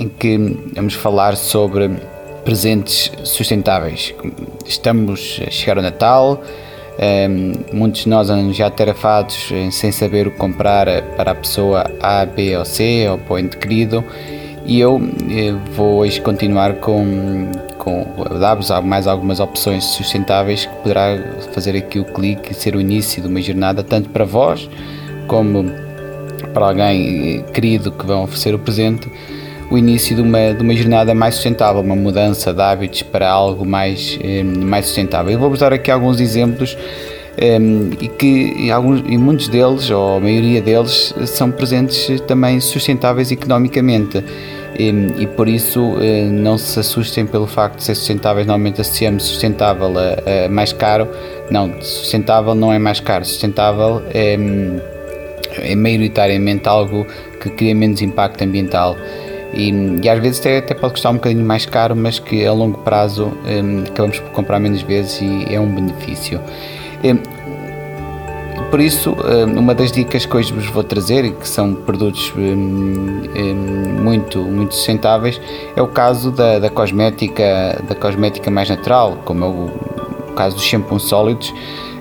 em que vamos falar sobre presentes sustentáveis. Estamos a chegar ao Natal, um, muitos de nós andam já tarafados sem saber o que comprar para a pessoa A, B ou C ou para o ente querido e eu eh, vou hoje continuar com, com dar-vos mais algumas opções sustentáveis que poderá fazer aqui o clique e ser o início de uma jornada tanto para vós como para alguém eh, querido que vão oferecer o presente o início de uma, de uma jornada mais sustentável, uma mudança de hábitos para algo mais, eh, mais sustentável. Eu vou-vos dar aqui alguns exemplos um, e que e, alguns, e muitos deles, ou a maioria deles, são presentes também sustentáveis economicamente. E, e por isso uh, não se assustem pelo facto de ser sustentáveis, normalmente associamos sustentável a, a, mais caro. Não, sustentável não é mais caro, sustentável é, é maioritariamente algo que cria menos impacto ambiental. E, e, às vezes até, até, pode custar um bocadinho mais caro, mas que a longo prazo um, acabamos por comprar menos vezes e é um benefício. Um, por isso, um, uma das dicas que hoje vos vou trazer, e que são produtos hum, hum, muito, muito sustentáveis, é o caso da, da, cosmética, da cosmética mais natural, como é o, o caso dos shampoos sólidos,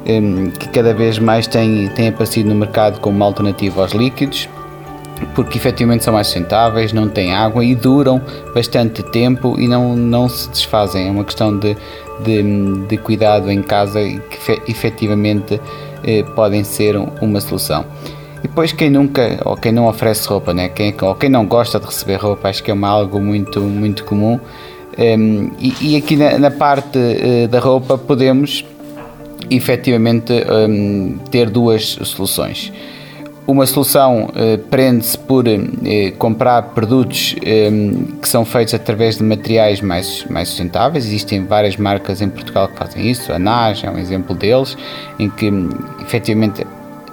hum, que cada vez mais tem, tem aparecido no mercado como uma alternativa aos líquidos porque efetivamente são mais sustentáveis, não têm água e duram bastante tempo e não, não se desfazem. É uma questão de, de, de cuidado em casa e que efetivamente eh, podem ser uma solução. E depois quem nunca, ou quem não oferece roupa, né? quem, ou quem não gosta de receber roupa, acho que é uma, algo muito, muito comum. Um, ehm, e, e, aqui na, na parte uh, da roupa podemos efetivamente um, ehm, ter duas soluções. Uma solução eh, prende-se por eh, comprar produtos eh, que são feitos através de materiais mais, mais sustentáveis. Existem várias marcas em Portugal que fazem isso. A NAS é um exemplo deles, em que efetivamente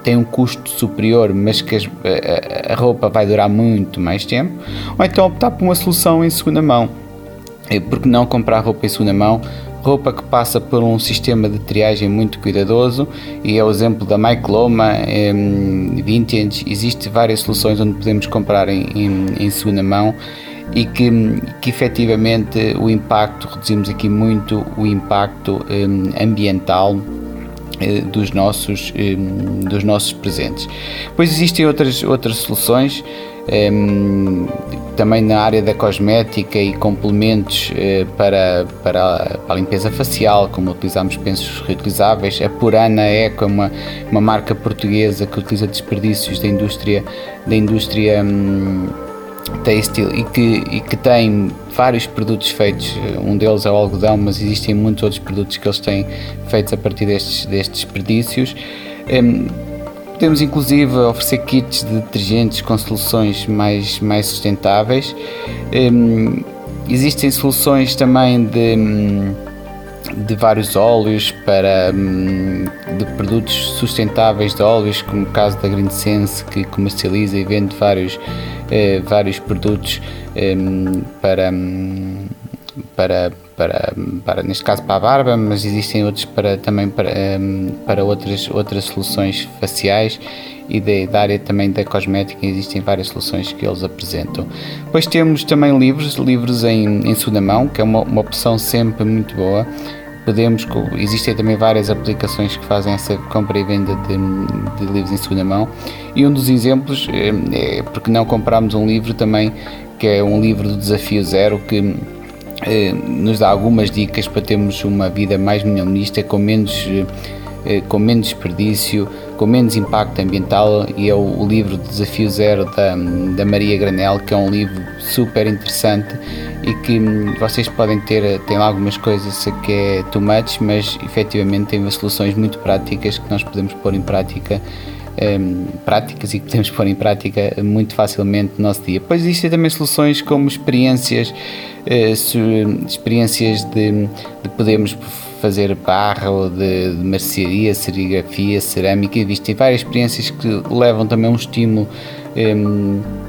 tem um custo superior, mas que as, a, a, roupa vai durar muito mais tempo. Ou então optar por uma solução em segunda mão. Porque não comprar roupa em segunda mão roupa que passa por um sistema de triagem muito cuidadoso e é o exemplo da Mycloma é, Vintage. Existem várias soluções onde podemos comprar em, em, em segunda mão e que, que efetivamente o impacto, reduzimos aqui muito o impacto um, ambiental eh, dos nossos, dos nossos presentes. Pois existem outras, outras soluções também na área da cosmética e complementos eh, para, para a limpeza facial, como utilizamos pensos reutilizáveis. A Purana Eco é uma, uma marca portuguesa que utiliza desperdícios da indústria, da indústria hum, têxtil e que, e que tem vários produtos feitos. Um deles é o algodão, mas existem muitos outros produtos que eles têm feitos a partir destes, destes desperdícios. Um, Podemos inclusive oferecer kits de detergentes com soluções mais, mais sustentáveis. Um, existem soluções também de, hum, de vários óleos para hum, de produtos sustentáveis de óleos, como o caso da Green Sense que comercializa e vende vários, eh, vários produtos um, para, hum, para para, para, neste caso para a barba, mas existem outros para, também para, um, para outras, outras soluções faciais e de, da área também da cosmética existem várias soluções que eles apresentam. Depois temos também livros, livros em, em segunda mão, que é uma, uma opção sempre muito boa. Podemos, existem também várias aplicações que fazem essa compra e venda de, de livros em segunda mão e um dos exemplos é, é porque não compramos um livro também que é um livro do Desafio Zero que nos dá algumas dicas para termos uma vida mais minimalista, com menos, eh, com menos desperdício, com menos impacto ambiental e é o, o livro Desafio Zero da, da Maria Granel, que é um livro super interessante e que hum, vocês podem ter, tem lá algumas coisas que é too much, mas efetivamente tem soluções muito práticas que nós podemos pôr em prática um, práticas e que podemos pôr em prática muito facilmente no nosso dia. Depois existem também soluções como experiências, uh, experiências de, de podermos fazer barra ou de, de mercearia, serigrafia, cerâmica, existem várias experiências que levam também um estímulo um, eh,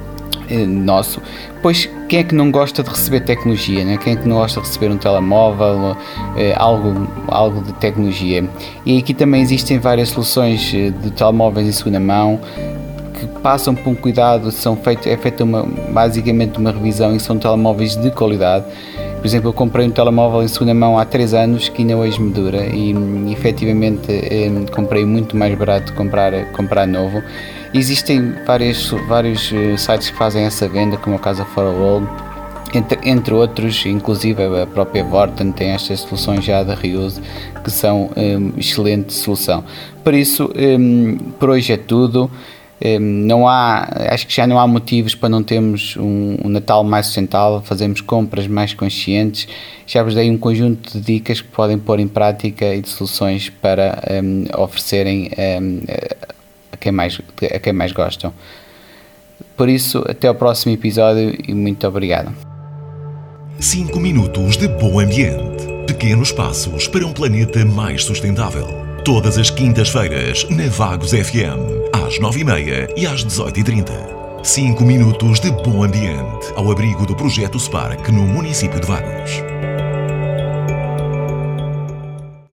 nosso. Pois quem é que não gosta de receber tecnologia? Né? Quem é que não gosta de receber um telemóvel, eh, algo, algo de tecnologia? E aqui também existem várias soluções eh, de telemóveis em segunda mão que passam por um cuidado, são feito, é feita uma, basicamente uma revisão e são telemóveis de qualidade. Por exemplo, eu comprei um telemóvel em segunda mão há 3 anos que ainda hoje me dura e, e efetivamente comprei muito mais barato comprar, comprar novo Existem vários, vários eh, sites que fazem essa venda, como o caso da Forwall, entre, entre outros, inclusive a própria Vorten tem estas soluções já de reuse que são um, excelente solução. Por isso, um, por hoje é tudo. Um, não há, acho que já não há motivos para não termos um, um, Natal mais sustentável, fazermos compras mais conscientes. Já vos dei um conjunto de dicas que podem pôr em prática e de soluções para hum, oferecerem hum, a quem mais, a quem mais gostam. Por isso, até ao próximo episódio e muito obrigado. 5 minutos de bom ambiente. Pequenos passos para um planeta mais sustentável. Todas as quintas-feiras, na Vagos FM, às 9h30 e às 18h30. 5 minutos de bom ambiente ao abrigo do projeto Spark no município de Vagos.